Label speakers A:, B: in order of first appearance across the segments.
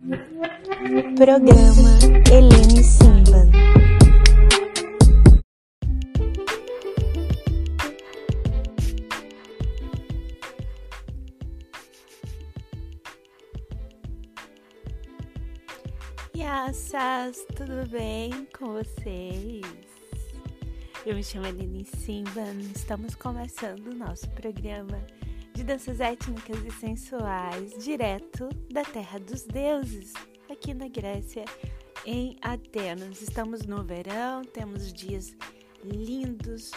A: Programa Helene Simba. Yassas, tudo bem com vocês? Eu me chamo Helene Simba, estamos começando o nosso programa danças étnicas e sensuais direto da Terra dos Deuses, aqui na Grécia, em Atenas. Estamos no verão, temos dias lindos,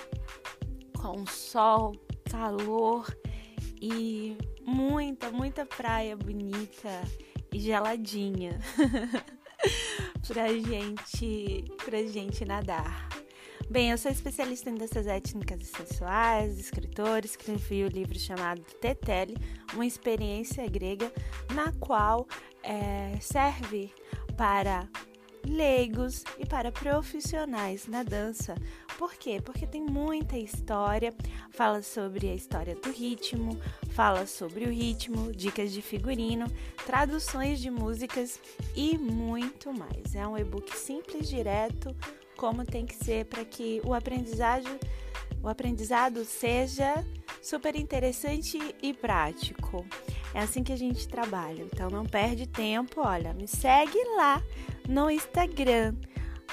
A: com sol, calor e muita, muita praia bonita e geladinha pra gente, pra gente nadar. Bem, eu sou especialista em danças étnicas e sensuais, escritor, escrevi o um livro chamado Tetele, uma experiência grega, na qual é, serve para leigos e para profissionais na dança. Por quê? Porque tem muita história, fala sobre a história do ritmo, fala sobre o ritmo, dicas de figurino, traduções de músicas e muito mais. É um e-book simples, direto, como tem que ser para que o aprendizado, o aprendizado seja super interessante e prático. É assim que a gente trabalha. Então não perde tempo, olha, me segue lá no Instagram,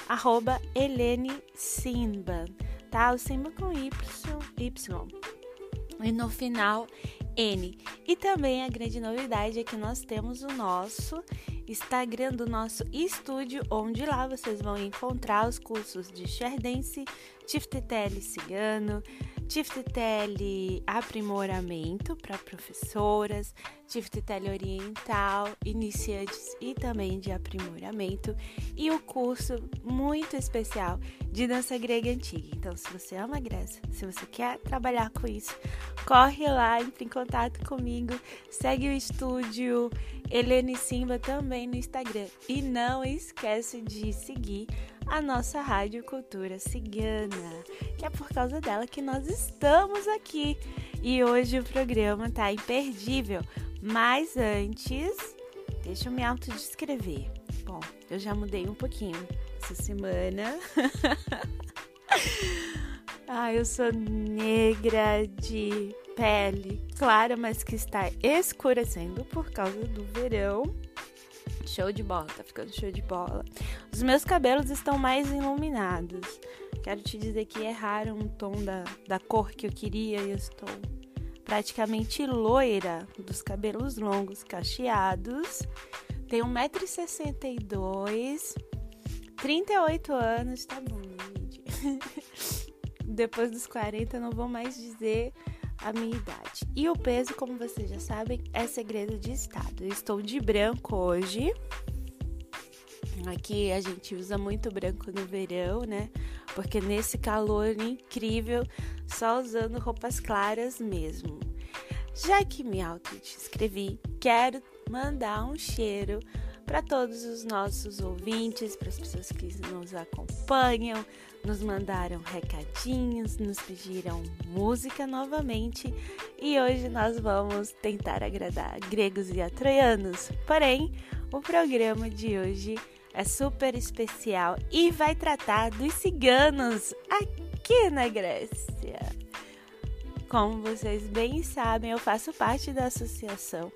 A: arroba Helene Simba, tá? O Simba com Y, Y. E no final, N. E também a grande novidade é que nós temos o nosso Instagram do nosso estúdio, onde lá vocês vão encontrar os cursos de Sherdense, Tiftetele Cigano, Tiftetele Aprimoramento para professoras, Tiftetele Oriental, iniciantes e também de aprimoramento, e o curso muito especial de dança grega antiga. Então, se você ama Grécia, se você quer trabalhar com isso, corre lá, entre em contato comigo, segue o estúdio Helene Simba também no Instagram. E não esquece de seguir a nossa Rádio Cultura Cigana, que é por causa dela que nós estamos aqui. E hoje o programa tá imperdível. Mas antes, deixa eu me autodescrever. Bom, eu já mudei um pouquinho essa semana. ah, eu sou negra de pele clara, mas que está escurecendo por causa do verão. Show de bola, tá ficando show de bola. Os meus cabelos estão mais iluminados. Quero te dizer que erraram o tom da, da cor que eu queria e eu estou praticamente loira, dos cabelos longos cacheados. Tenho 1,62m, 38 anos, tá bom, gente. Depois dos 40 não vou mais dizer a minha idade. E o peso, como vocês já sabem, é segredo de estado. Eu estou de branco hoje. Aqui a gente usa muito branco no verão, né? Porque nesse calor incrível, só usando roupas claras mesmo. Já que me auto-descrevi, quero mandar um cheiro para todos os nossos ouvintes, para as pessoas que nos acompanham, nos mandaram recadinhos, nos pediram música novamente e hoje nós vamos tentar agradar gregos e troianos. Porém, o programa de hoje é super especial e vai tratar dos ciganos aqui na Grécia. Como vocês bem sabem, eu faço parte da associação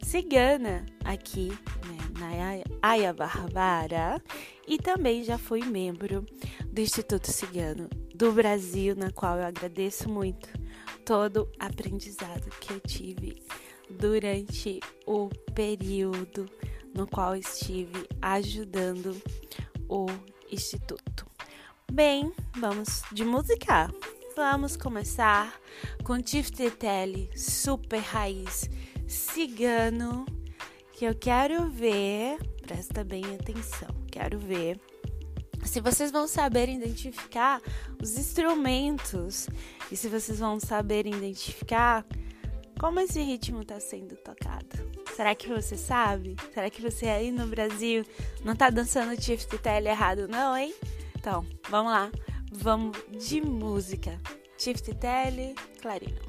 A: cigana aqui né, na Aya Barbara e também já fui membro do Instituto Cigano do Brasil, na qual eu agradeço muito todo o aprendizado que eu tive durante o período no qual estive ajudando o Instituto. Bem, vamos de música. Vamos começar com Tiftetele, super raiz cigano que eu quero ver, presta bem atenção, quero ver se vocês vão saber identificar os instrumentos e se vocês vão saber identificar como esse ritmo está sendo tocado. Será que você sabe? Será que você aí no Brasil não está dançando Tift Tele errado, não, hein? Então, vamos lá. Vamos de música. Tift Tele, Clarino.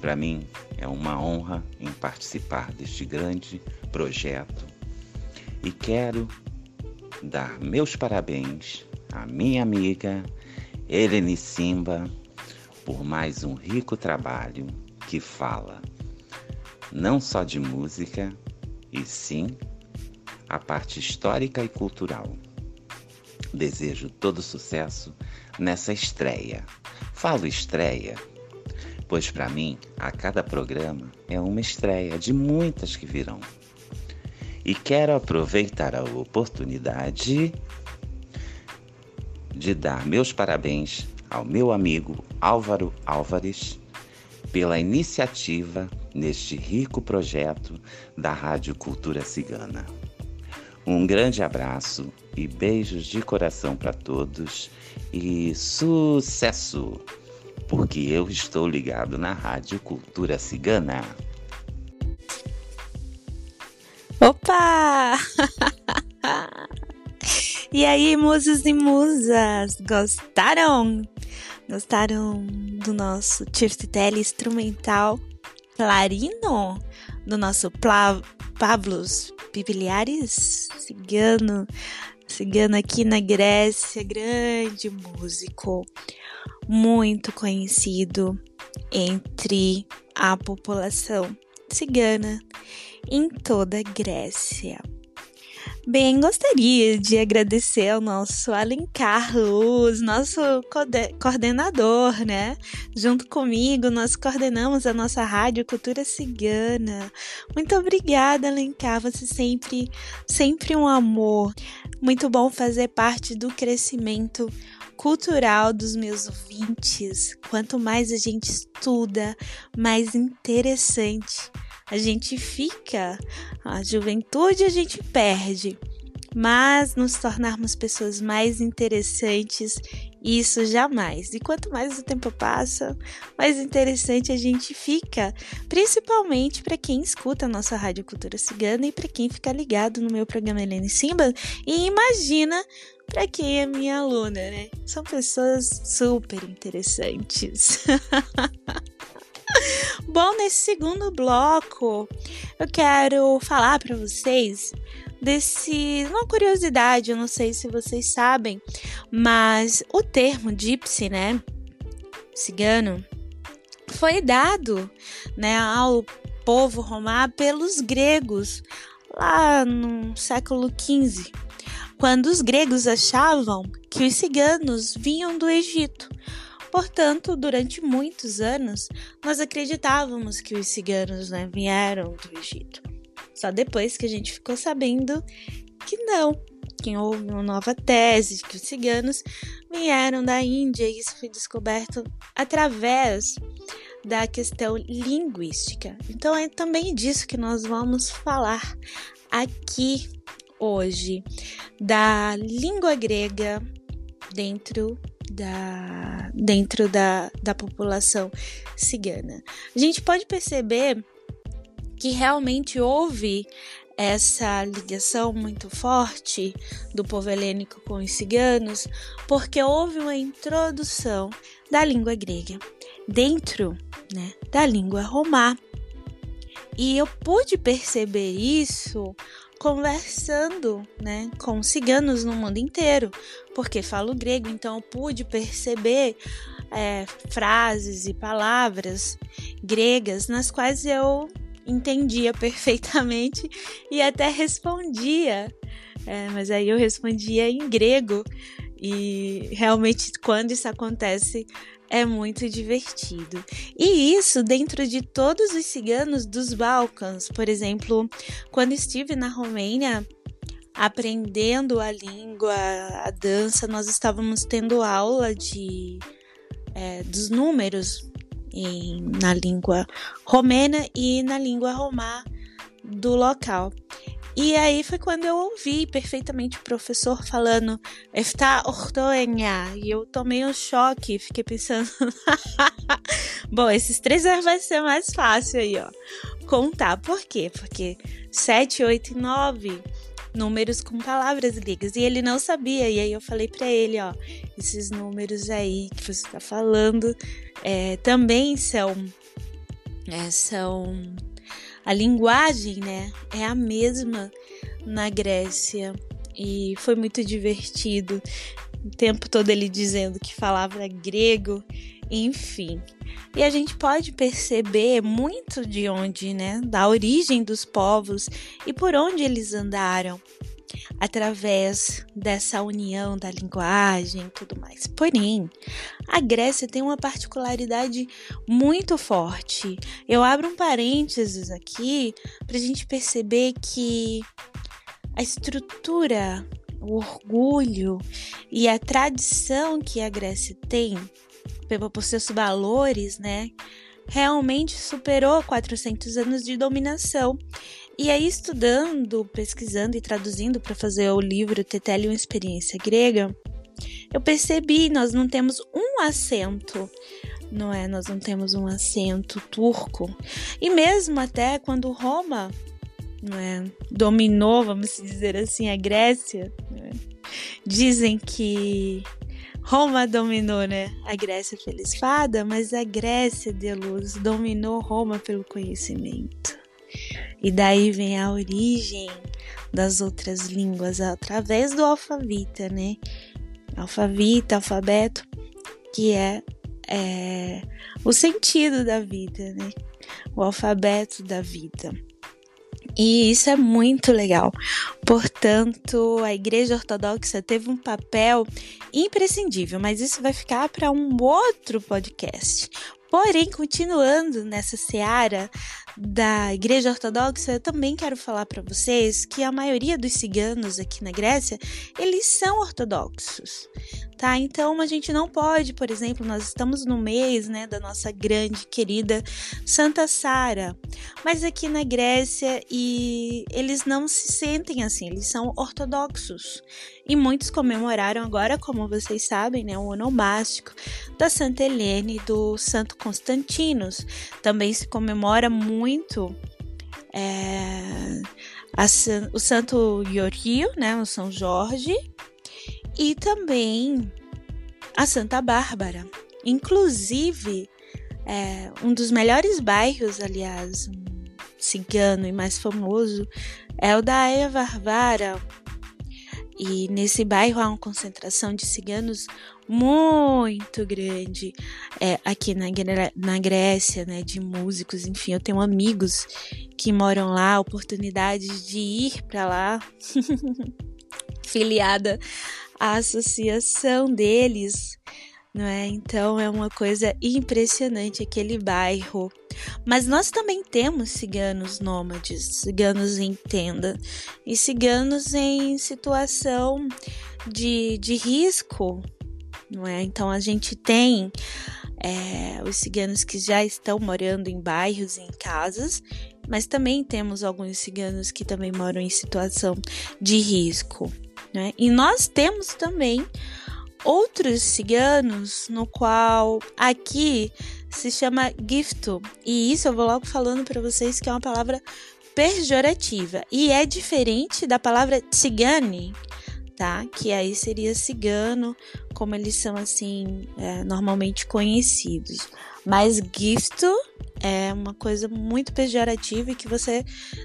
B: Para mim é uma honra em participar deste grande projeto e quero dar meus parabéns à minha amiga Eleni Simba por mais um rico trabalho que fala não só de música, e sim a parte histórica e cultural. Desejo todo sucesso nessa estreia. Falo estreia, pois para mim, a cada programa é uma estreia de muitas que virão. E quero aproveitar a oportunidade de dar meus parabéns ao meu amigo Álvaro Álvares pela iniciativa neste rico projeto da Rádio Cultura Cigana. Um grande abraço e beijos de coração para todos e sucesso! Porque eu estou ligado na Rádio Cultura Cigana.
A: Opa! e aí, musos e musas, gostaram? Gostaram do nosso Tirtitele instrumental clarino? Do nosso Pla Pavlos Bibiliares cigano? Cigano aqui na Grécia, grande músico, muito conhecido entre a população cigana em toda a Grécia. Bem, gostaria de agradecer ao nosso Alencar Luz, nosso coordenador, né? Junto comigo, nós coordenamos a nossa rádio Cultura Cigana. Muito obrigada, Alencar, você sempre, sempre um amor. Muito bom fazer parte do crescimento cultural dos meus ouvintes. Quanto mais a gente estuda, mais interessante a gente fica, a juventude a gente perde, mas nos tornarmos pessoas mais interessantes, isso jamais. E quanto mais o tempo passa, mais interessante a gente fica, principalmente para quem escuta a nossa Rádio Cultura Cigana e para quem fica ligado no meu programa Helene Simba e imagina para quem é minha aluna, né? São pessoas super interessantes. Bom, nesse segundo bloco, eu quero falar para vocês desse uma curiosidade, eu não sei se vocês sabem, mas o termo gypsy, né, cigano, foi dado, né, ao povo romá pelos gregos lá no século XV, quando os gregos achavam que os ciganos vinham do Egito Portanto, durante muitos anos, nós acreditávamos que os ciganos né, vieram do Egito. Só depois que a gente ficou sabendo que não, que houve uma nova tese que os ciganos vieram da Índia e isso foi descoberto através da questão linguística. Então é também disso que nós vamos falar aqui hoje, da língua grega dentro da, dentro da, da população cigana. A gente pode perceber que realmente houve essa ligação muito forte do povo helênico com os ciganos, porque houve uma introdução da língua grega dentro né, da língua romá. E eu pude perceber isso conversando né, com ciganos no mundo inteiro, porque falo grego, então eu pude perceber é, frases e palavras gregas nas quais eu entendia perfeitamente e até respondia. É, mas aí eu respondia em grego e realmente quando isso acontece é muito divertido. E isso dentro de todos os ciganos dos Balcãs. Por exemplo, quando estive na Romênia aprendendo a língua, a dança, nós estávamos tendo aula de é, dos números em, na língua romena e na língua romá do local. E aí foi quando eu ouvi perfeitamente o professor falando está ortoenha e eu tomei um choque, fiquei pensando, bom, esses três vai ser mais fácil aí, ó, contar. Por quê? Porque 7, 8 e 9 números com palavras gregas. E ele não sabia. E aí eu falei para ele, ó, esses números aí que você está falando é, também são, é, são a linguagem, né? É a mesma na Grécia. E foi muito divertido. O tempo todo ele dizendo que falava grego, enfim. E a gente pode perceber muito de onde, né, da origem dos povos e por onde eles andaram através dessa união da linguagem e tudo mais. Porém, a Grécia tem uma particularidade muito forte. Eu abro um parênteses aqui para a gente perceber que a estrutura, o orgulho e a tradição que a Grécia tem por seus valores, né? Realmente superou 400 anos de dominação. E aí, estudando, pesquisando e traduzindo para fazer o livro Tetelion Experiência Grega, eu percebi, nós não temos um acento, não é? Nós não temos um acento turco. E mesmo até quando Roma não é, dominou, vamos dizer assim, a Grécia, é? dizem que Roma dominou, né? A Grécia feliz fada, mas a Grécia de luz dominou Roma pelo conhecimento. E daí vem a origem das outras línguas através do alfavita, né? Alfavita, alfabeto, que é, é o sentido da vida, né? O alfabeto da vida. E isso é muito legal. Portanto, a Igreja Ortodoxa teve um papel imprescindível, mas isso vai ficar para um outro podcast. Porém, continuando nessa seara da Igreja Ortodoxa, eu também quero falar para vocês que a maioria dos ciganos aqui na Grécia, eles são ortodoxos tá? Então a gente não pode, por exemplo, nós estamos no mês, né, da nossa grande querida Santa Sara, mas aqui na Grécia e eles não se sentem assim, eles são ortodoxos. E muitos comemoraram agora, como vocês sabem, né, o onomástico da Santa Helene e do Santo Constantinos. Também se comemora muito é, a, o Santo Iorio, né, o São Jorge, e também a Santa Bárbara. Inclusive, é, um dos melhores bairros, aliás, cigano e mais famoso, é o da Aia Varvara. E nesse bairro há uma concentração de ciganos muito grande é, aqui na, na Grécia, né, de músicos, enfim, eu tenho amigos que moram lá, oportunidades de ir para lá, filiada a associação deles, não é? Então é uma coisa impressionante aquele bairro. Mas nós também temos ciganos nômades, ciganos em tenda e ciganos em situação de, de risco, não é? Então a gente tem é, os ciganos que já estão morando em bairros, em casas, mas também temos alguns ciganos que também moram em situação de risco. Né? E nós temos também outros ciganos, no qual aqui se chama gifto. E isso eu vou logo falando para vocês que é uma palavra pejorativa e é diferente da palavra tzigane, tá? Que aí seria cigano, como eles são assim é, normalmente conhecidos. Mas gifto é uma coisa muito pejorativa e que você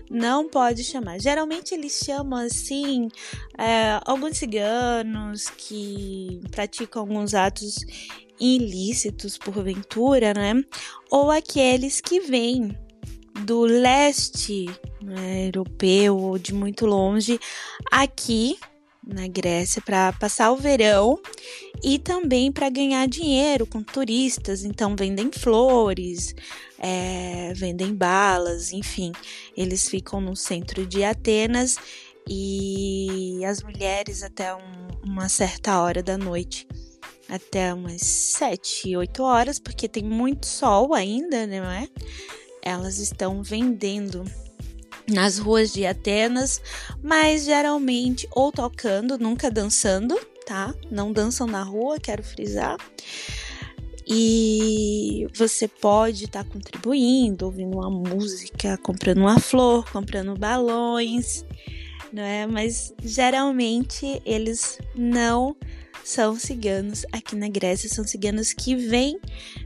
A: não pode chamar. Geralmente eles chamam assim é, alguns ciganos que praticam alguns atos ilícitos porventura, né? Ou aqueles que vêm do leste né, europeu ou de muito longe aqui na Grécia para passar o verão e também para ganhar dinheiro com turistas. Então vendem flores, é, vendem balas, enfim, eles ficam no centro de Atenas e as mulheres até um, uma certa hora da noite. Até umas 7, 8 horas, porque tem muito sol ainda, não é? Elas estão vendendo nas ruas de Atenas, mas geralmente ou tocando, nunca dançando, tá? Não dançam na rua, quero frisar. E você pode estar tá contribuindo, ouvindo uma música, comprando uma flor, comprando balões, não é? Mas geralmente eles não são ciganos aqui na Grécia, são ciganos que vêm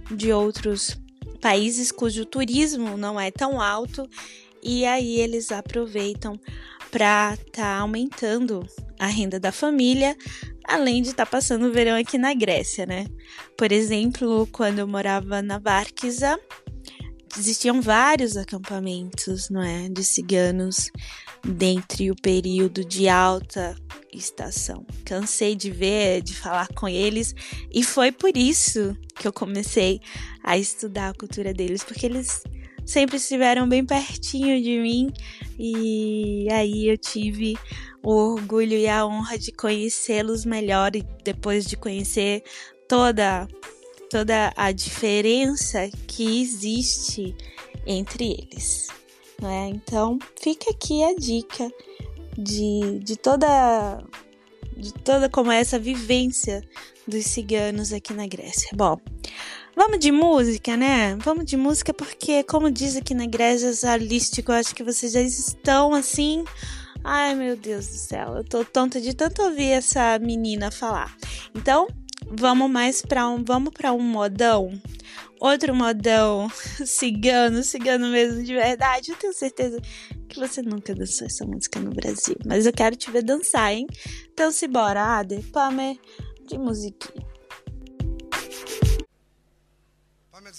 A: de outros países cujo turismo não é tão alto e aí eles aproveitam para estar tá aumentando a renda da família, além de estar tá passando o verão aqui na Grécia, né? Por exemplo, quando eu morava na Barquisa, existiam vários acampamentos, não é, de ciganos dentre o período de alta estação. Cansei de ver, de falar com eles, e foi por isso que eu comecei a estudar a cultura deles, porque eles sempre estiveram bem pertinho de mim e aí eu tive o orgulho e a honra de conhecê-los melhor e depois de conhecer toda toda a diferença que existe entre eles. Né? Então fica aqui a dica de, de toda de toda como é essa vivência dos ciganos aqui na Grécia. Bom, vamos de música, né? Vamos de música porque, como diz aqui na Grécia Zalístico, eu acho que vocês já estão assim. Ai, meu Deus do céu, eu tô tonta de tanto ouvir essa menina falar. Então, vamos mais para um, vamos para um modão, outro modão cigano, cigano mesmo de verdade. Eu tenho certeza que você nunca dançou essa música no Brasil, mas eu quero te ver dançar, hein? Então se bora, Ade, de musiquinha. Pame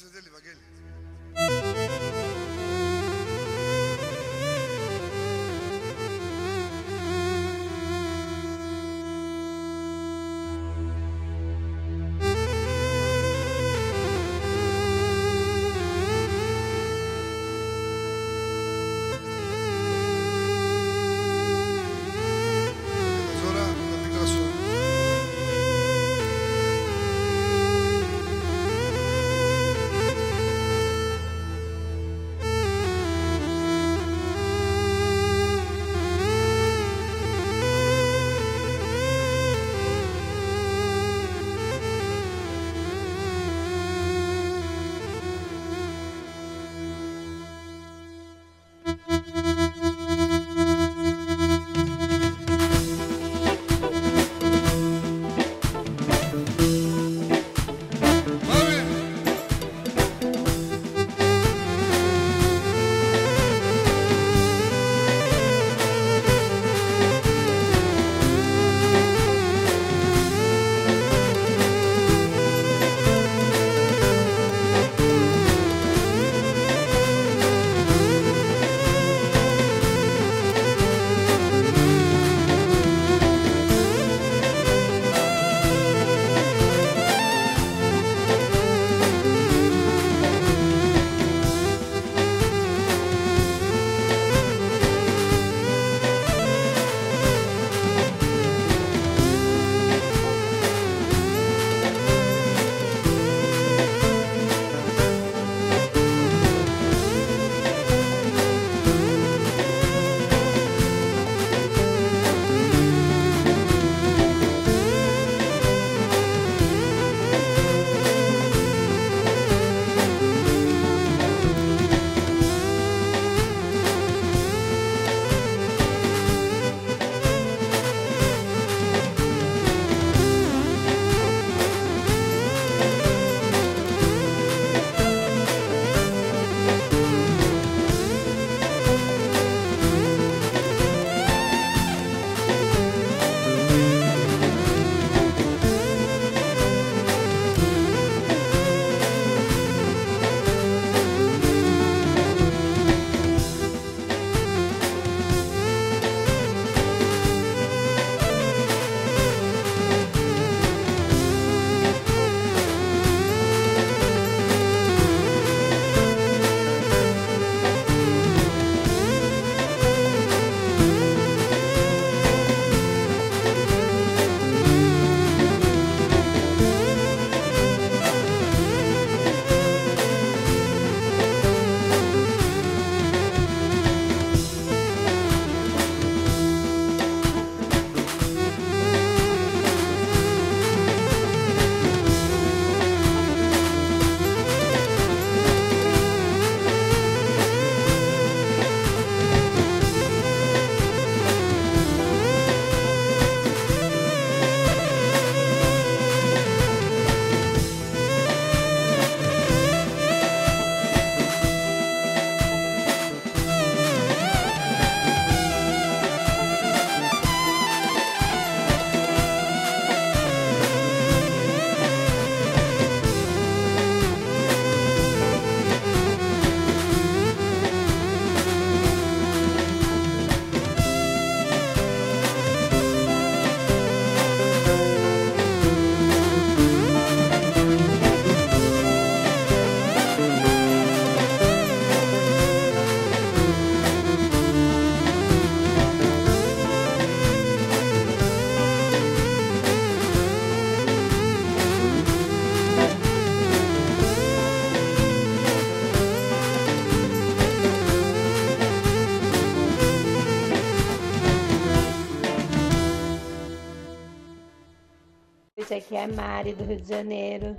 A: gente. Aqui é Mari, do Rio de Janeiro.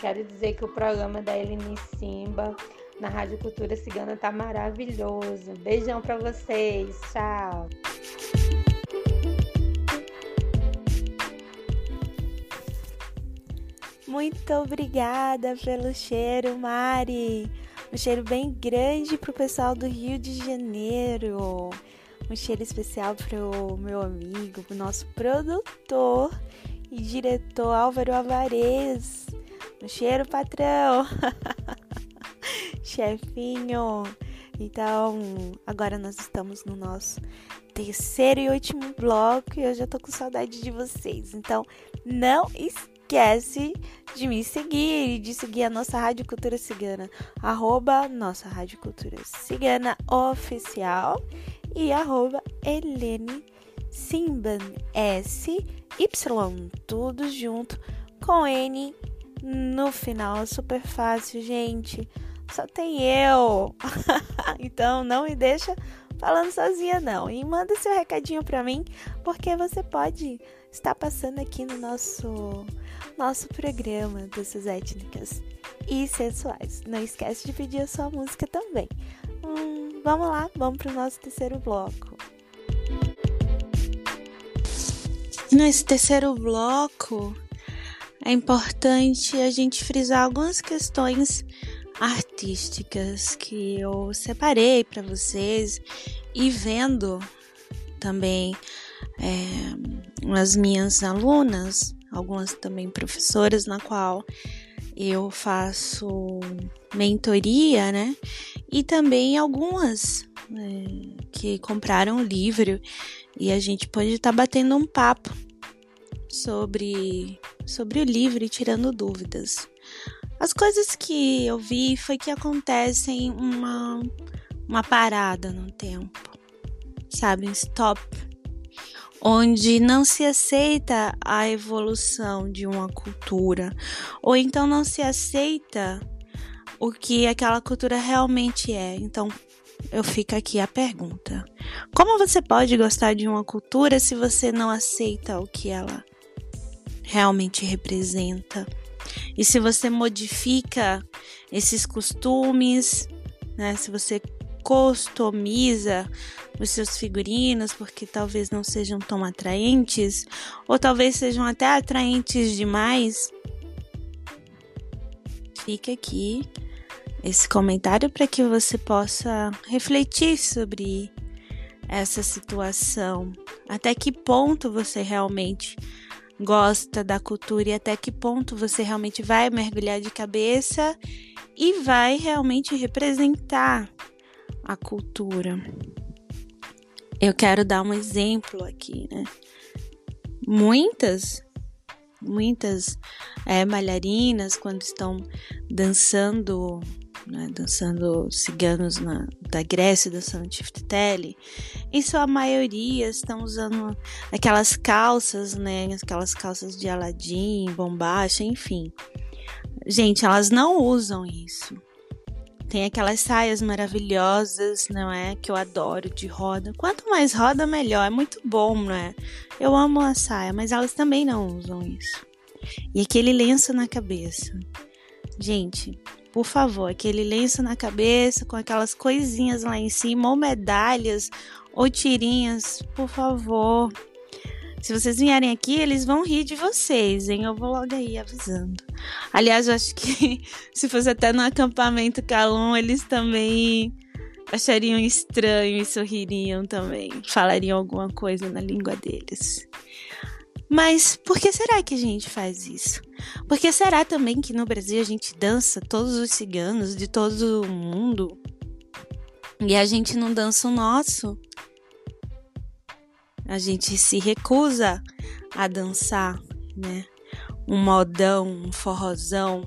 A: Quero dizer que o programa da Eline Simba na Rádio Cultura Cigana tá maravilhoso. Beijão para vocês. Tchau. Muito obrigada pelo cheiro, Mari. Um cheiro bem grande pro pessoal do Rio de Janeiro. Um cheiro especial pro meu amigo, pro nosso produtor e diretor Álvaro Avarez. Um cheiro, patrão. Chefinho. Então, agora nós estamos no nosso terceiro e último bloco e eu já tô com saudade de vocês. Então, não esquece de me seguir e de seguir a nossa Rádio Cultura Cigana, arroba nossa Rádio Cultura Cigana oficial e arroba Helene Simban, S-Y, tudo junto com N no final. Super fácil, gente. Só tem eu. então não me deixa falando sozinha não. E manda seu recadinho para mim, porque você pode estar passando aqui no nosso nosso programa dessas étnicas e sensuais. Não esquece de pedir a sua música também. Hum, vamos lá, vamos para o nosso terceiro bloco. Nesse terceiro bloco, é importante a gente frisar algumas questões artísticas que eu separei para vocês e vendo também é, as minhas alunas, algumas também professoras, na qual eu faço mentoria, né? E também algumas é, que compraram o livro e a gente pode estar tá batendo um papo sobre, sobre o livro e tirando dúvidas. As coisas que eu vi foi que acontecem uma, uma parada no tempo, sabe? Um stop. Onde não se aceita a evolução de uma cultura, ou então não se aceita o que aquela cultura realmente é. Então, eu fico aqui a pergunta: como você pode gostar de uma cultura se você não aceita o que ela realmente representa. E se você modifica esses costumes, né, se você customiza os seus figurinos porque talvez não sejam tão atraentes ou talvez sejam até atraentes demais, fica aqui esse comentário para que você possa refletir sobre essa situação. Até que ponto você realmente gosta da cultura e até que ponto você realmente vai mergulhar de cabeça e vai realmente representar a cultura. Eu quero dar um exemplo aqui, né? Muitas, muitas é, malharinas, quando estão dançando né, dançando ciganos na, da Grécia, dançando Tiftiteli, em sua maioria estão usando aquelas calças, né, aquelas calças de Aladim, bombacha, enfim. Gente, elas não usam isso. Tem aquelas saias maravilhosas, não é? Que eu adoro de roda. Quanto mais roda, melhor. É muito bom, não é? Eu amo a saia, mas elas também não usam isso. E aquele lenço na cabeça. Gente, por favor, aquele lenço na cabeça com aquelas coisinhas lá em cima, ou medalhas, ou tirinhas, por favor. Se vocês vierem aqui, eles vão rir de vocês, hein? Eu vou logo aí avisando. Aliás, eu acho que se fosse até no acampamento Calum, eles também achariam estranho e sorririam também. Falariam alguma coisa na língua deles. Mas por que será que a gente faz isso? Por que será também que no Brasil a gente dança todos os ciganos de todo o mundo e a gente não dança o nosso? A gente se recusa a dançar, né? Um modão, um forrozão.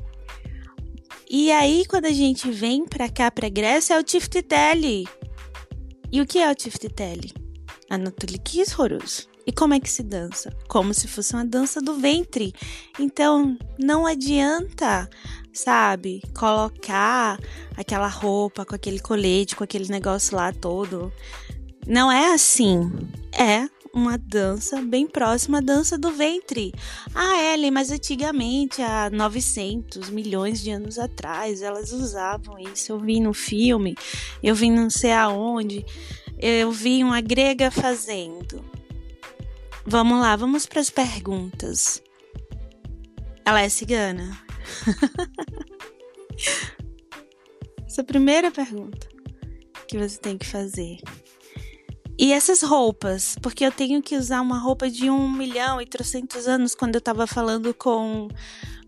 A: E aí, quando a gente vem pra cá, pra Grécia, é o Tiftitelli. E o que é o Tiftitelli? Anatoly Horus. E como é que se dança? Como se fosse uma dança do ventre. Então, não adianta, sabe, colocar aquela roupa com aquele colete, com aquele negócio lá todo. Não é assim. É uma dança bem próxima à dança do ventre. Ah, Ellen, mas antigamente, há 900 milhões de anos atrás, elas usavam isso. Eu vi no filme, eu vi não sei aonde, eu vi uma grega fazendo. Vamos lá, vamos para as perguntas. Ela é cigana? Essa é a primeira pergunta que você tem que fazer. E essas roupas, porque eu tenho que usar uma roupa de um milhão e trocentos anos. Quando eu tava falando com,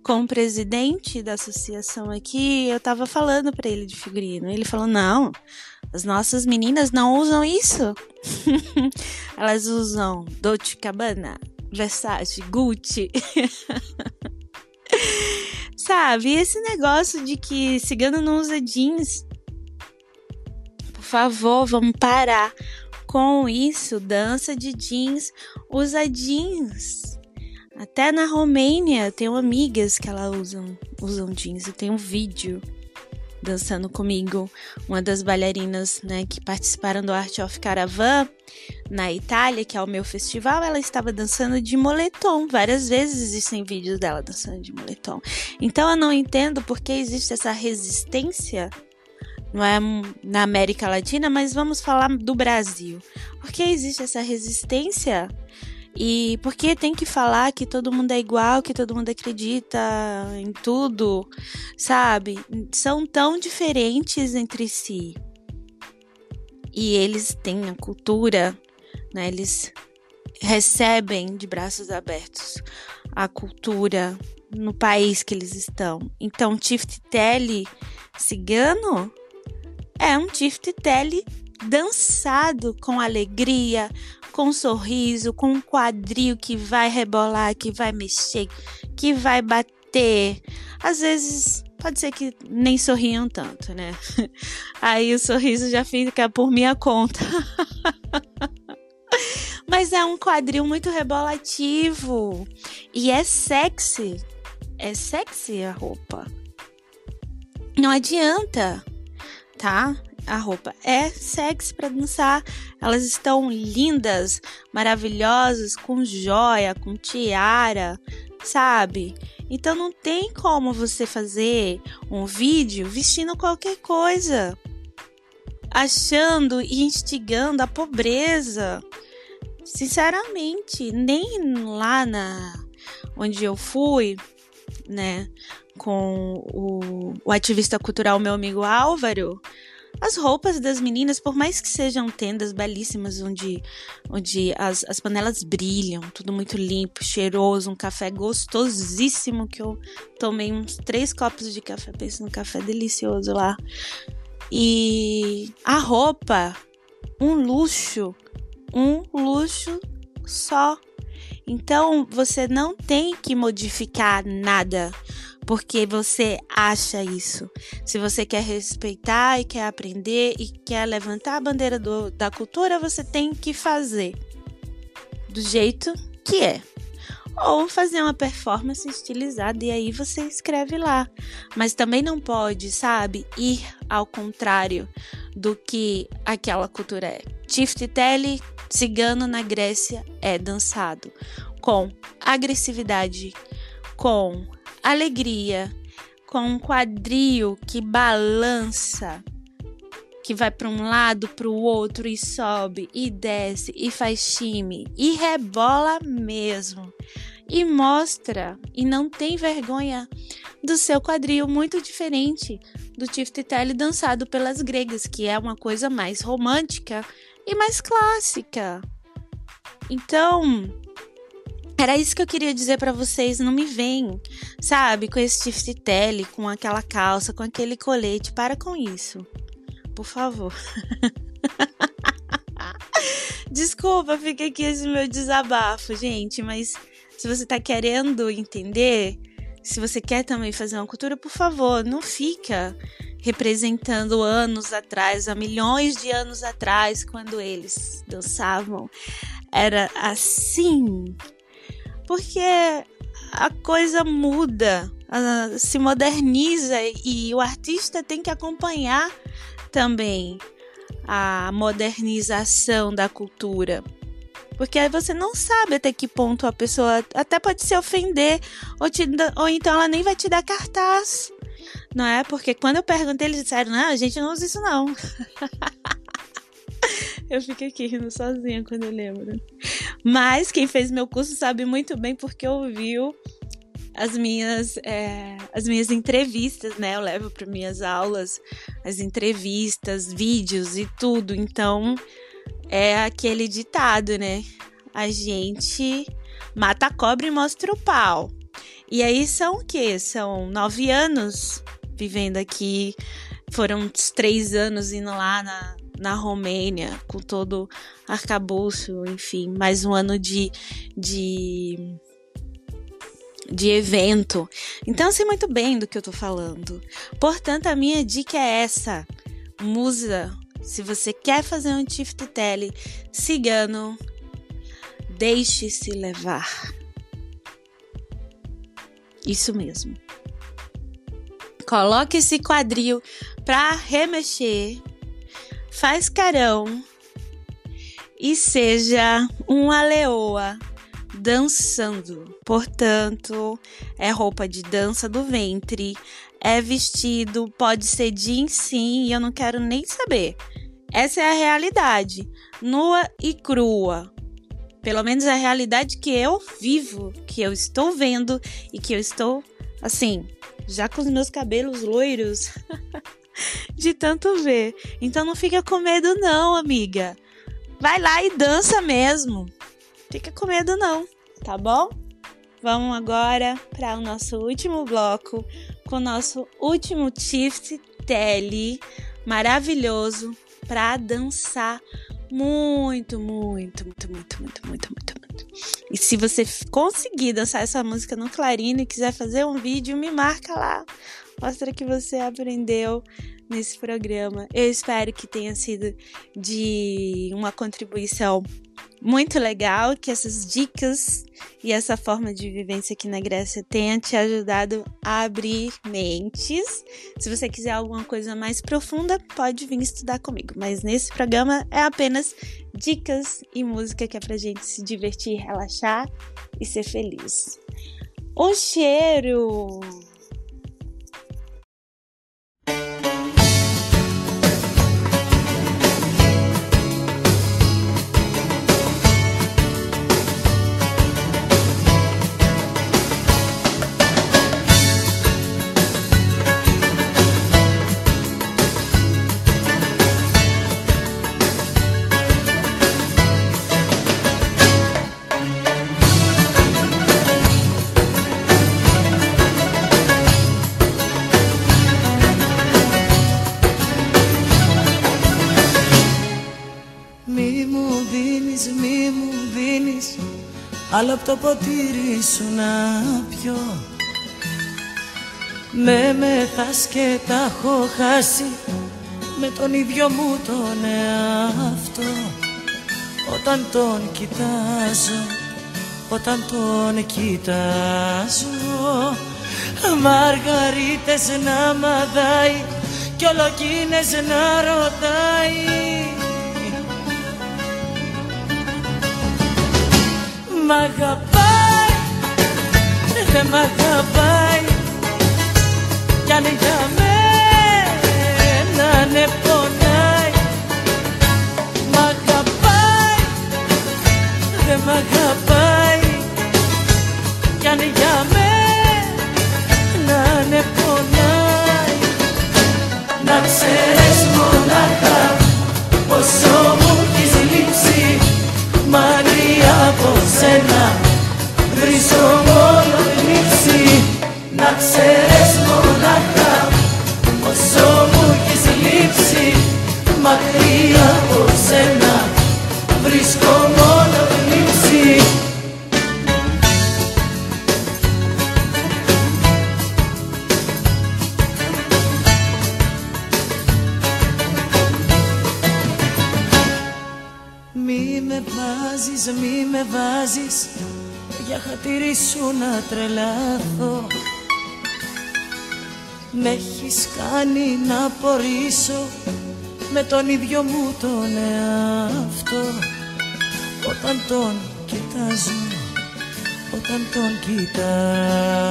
A: com o presidente da associação aqui, eu tava falando para ele de figurino. Ele falou: não, as nossas meninas não usam isso. Elas usam Dolce Cabana, Versace, Gucci. Sabe, esse negócio de que cigano não usa jeans. Por favor, vamos parar com isso, dança de jeans, usa jeans. Até na Romênia, tenho amigas que elas usam, usam jeans. Eu tenho um vídeo dançando comigo, uma das bailarinas né, que participaram do Art of Caravan na Itália, que é o meu festival, ela estava dançando de moletom. Várias vezes existem vídeos dela dançando de moletom. Então eu não entendo por que existe essa resistência não é na América Latina, mas vamos falar do Brasil. Por que existe essa resistência? E porque tem que falar que todo mundo é igual, que todo mundo acredita em tudo, sabe? São tão diferentes entre si. E eles têm a cultura, né? Eles recebem de braços abertos a cultura no país que eles estão. Então, Tift Tele cigano é um tift-tele dançado com alegria, com um sorriso, com um quadril que vai rebolar, que vai mexer, que vai bater. Às vezes pode ser que nem sorriam tanto, né? Aí o sorriso já fica por minha conta. Mas é um quadril muito rebolativo e é sexy. É sexy a roupa. Não adianta tá? A roupa é sexy para dançar. Elas estão lindas, maravilhosas, com joia, com tiara, sabe? Então não tem como você fazer um vídeo vestindo qualquer coisa, achando e instigando a pobreza. Sinceramente, nem lá na onde eu fui, né, com o, o ativista cultural meu amigo Álvaro, as roupas das meninas, por mais que sejam tendas belíssimas, onde, onde as, as panelas brilham, tudo muito limpo, cheiroso, um café gostosíssimo, que eu tomei uns três copos de café, penso no café delicioso lá. E a roupa, um luxo, um luxo só. Então você não tem que modificar nada porque você acha isso. Se você quer respeitar e quer aprender e quer levantar a bandeira do, da cultura, você tem que fazer do jeito que é. Ou fazer uma performance estilizada e aí você escreve lá. Mas também não pode, sabe, ir ao contrário do que aquela cultura é. Tifteteli cigano na Grécia é dançado com agressividade, com alegria, com um quadril que balança, que vai para um lado, para o outro e sobe e desce e faz time e rebola mesmo. E mostra e não tem vergonha do seu quadril muito diferente do Tiftetele dançado pelas gregas, que é uma coisa mais romântica e mais clássica. Então, era isso que eu queria dizer para vocês, não me vem, sabe, com esse tiftitele, com aquela calça, com aquele colete, para com isso. Por favor. Desculpa, fica aqui esse meu desabafo, gente, mas se você tá querendo entender, se você quer também fazer uma cultura, por favor, não fica representando anos atrás, há milhões de anos atrás, quando eles dançavam. Era assim, porque a coisa muda, se moderniza e o artista tem que acompanhar também a modernização da cultura. Porque aí você não sabe até que ponto a pessoa até pode se ofender, ou, te, ou então ela nem vai te dar cartaz. Não é? Porque quando eu perguntei, eles disseram: não, a gente não usa isso não. eu fico aqui rindo sozinha quando eu lembro. Mas quem fez meu curso sabe muito bem porque ouviu as minhas, é, as minhas entrevistas, né? Eu levo para minhas aulas as entrevistas, vídeos e tudo. Então, é aquele ditado, né? A gente mata a cobra e mostra o pau. E aí são o quê? São nove anos vivendo aqui. Foram três anos indo lá na, na Romênia, com todo arcabouço, enfim, mais um ano de, de, de evento. Então, sei muito bem do que eu tô falando. Portanto, a minha dica é essa: musa se você quer fazer um tele cigano, deixe-se levar. Isso mesmo. Coloque esse quadril para remexer, faz carão e seja uma leoa dançando. Portanto, é roupa de dança do ventre, é vestido, pode ser jeans sim, e eu não quero nem saber. Essa é a realidade, nua e crua. Pelo menos é a realidade que eu vivo, que eu estou vendo e que eu estou, assim, já com os meus cabelos loiros de tanto ver. Então não fica com medo, não, amiga. Vai lá e dança mesmo. Fica com medo, não, tá bom? Vamos agora para o nosso último bloco com o nosso último Tift Tele maravilhoso para dançar muito, muito, muito, muito, muito, muito, muito, muito. E se você conseguir dançar essa música no clarino e quiser fazer um vídeo, me marca lá. Mostra que você aprendeu nesse programa. Eu espero que tenha sido de uma contribuição muito legal, que essas dicas e essa forma de vivência aqui na Grécia tenha te ajudado a abrir mentes. Se você quiser alguma coisa mais profunda, pode vir estudar comigo. Mas nesse programa é apenas dicas e música que é pra gente se divertir, relaxar e ser feliz. Um cheiro!
C: Άλλο από το ποτήρι σου να πιω. Με μεθάς και τα έχω χάσει. Με τον ίδιο μου τον εαυτό. Όταν τον κοιτάζω Όταν τον κοιτάζω Μαργαρίτες να μαδάει Κι ολοκίνες να ρωτάει μ' αγαπάει, δεν μ' αγαπάει. Κι αν για μένα ναι πονάει. Μ' αγαπάει, δεν μ' αγαπάει. Κι αν για μένα ναι πονάει. Να ξέρεις μονάχα πόσο μου Με έχεις κάνει να απορρίσω με τον ίδιο μου τον εαυτό. Όταν τον κοιτάζω Όταν τον κοιτάζω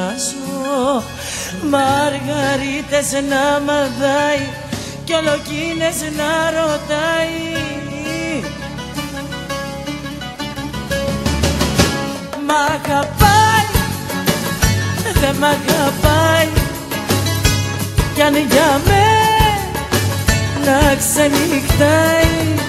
C: Μαργαρίτες να μαδάει Κι ολοκίνες να ρωτάει. Μ' αγαπάει Δεν μ' αγαπάει Κι αν για μένα ξενυχτάει